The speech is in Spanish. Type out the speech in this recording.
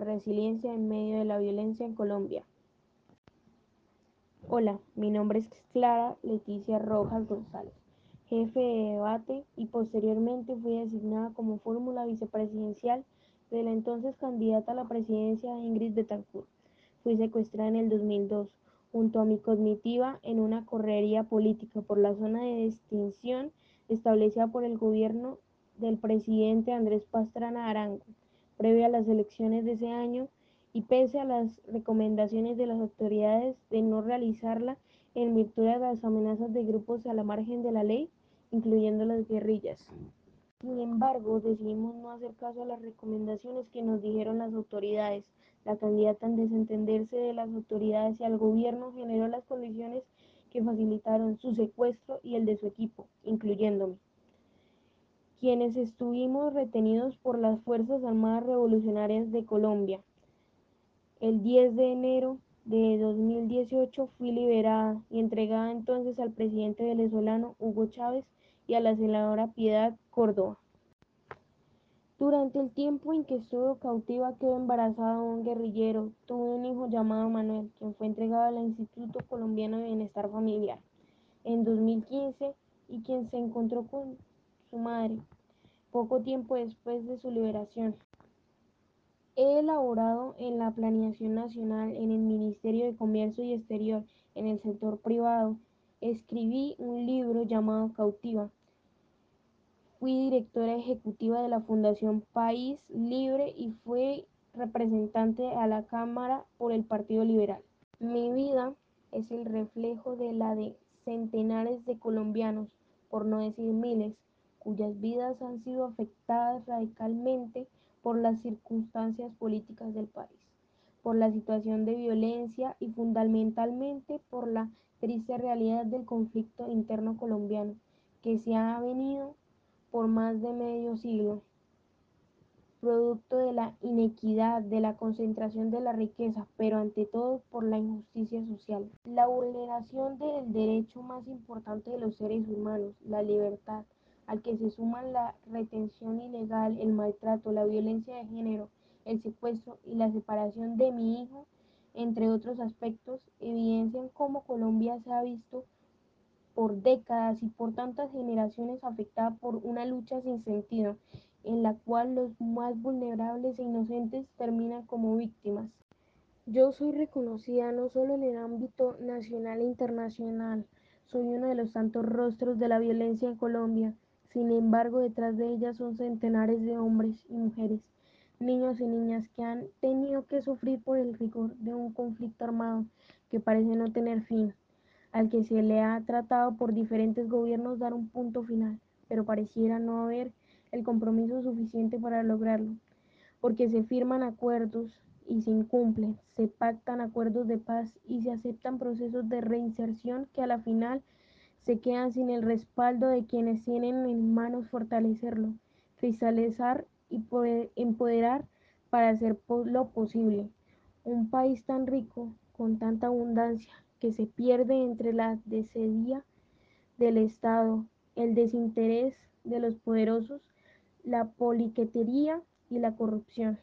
resiliencia en medio de la violencia en Colombia. Hola, mi nombre es Clara Leticia Rojas González, jefe de debate y posteriormente fui designada como fórmula vicepresidencial de la entonces candidata a la presidencia Ingrid Betancourt. Fui secuestrada en el 2002 junto a mi cognitiva en una correría política por la zona de distinción establecida por el gobierno del presidente Andrés Pastrana Arango, previa a las elecciones de ese año y pese a las recomendaciones de las autoridades de no realizarla en virtud de las amenazas de grupos a la margen de la ley, incluyendo las guerrillas. Sin embargo, decidimos no hacer caso a las recomendaciones que nos dijeron las autoridades. La candidata en desentenderse de las autoridades y al gobierno generó las condiciones que facilitaron su secuestro y el de su equipo, incluyéndome quienes estuvimos retenidos por las Fuerzas Armadas Revolucionarias de Colombia. El 10 de enero de 2018 fui liberada y entregada entonces al presidente venezolano Hugo Chávez y a la senadora Piedad Córdoba. Durante el tiempo en que estuve cautiva quedó embarazada un guerrillero. Tuve un hijo llamado Manuel, quien fue entregado al Instituto Colombiano de Bienestar Familiar en 2015 y quien se encontró con madre poco tiempo después de su liberación. He elaborado en la Planeación Nacional, en el Ministerio de Comercio y Exterior, en el sector privado. Escribí un libro llamado Cautiva. Fui directora ejecutiva de la Fundación País Libre y fui representante a la Cámara por el Partido Liberal. Mi vida es el reflejo de la de centenares de colombianos, por no decir miles, cuyas vidas han sido afectadas radicalmente por las circunstancias políticas del país, por la situación de violencia y fundamentalmente por la triste realidad del conflicto interno colombiano que se ha venido por más de medio siglo, producto de la inequidad, de la concentración de la riqueza, pero ante todo por la injusticia social. La vulneración del derecho más importante de los seres humanos, la libertad, al que se suman la retención ilegal, el maltrato, la violencia de género, el secuestro y la separación de mi hijo, entre otros aspectos, evidencian cómo Colombia se ha visto por décadas y por tantas generaciones afectada por una lucha sin sentido, en la cual los más vulnerables e inocentes terminan como víctimas. Yo soy reconocida no solo en el ámbito nacional e internacional, soy uno de los tantos rostros de la violencia en Colombia, sin embargo, detrás de ellas son centenares de hombres y mujeres, niños y niñas que han tenido que sufrir por el rigor de un conflicto armado que parece no tener fin, al que se le ha tratado por diferentes gobiernos dar un punto final, pero pareciera no haber el compromiso suficiente para lograrlo, porque se firman acuerdos y se incumplen, se pactan acuerdos de paz y se aceptan procesos de reinserción que a la final se quedan sin el respaldo de quienes tienen en manos fortalecerlo, cristalizar y poder empoderar para hacer lo posible. Un país tan rico, con tanta abundancia, que se pierde entre la desidia del Estado, el desinterés de los poderosos, la poliquetería y la corrupción.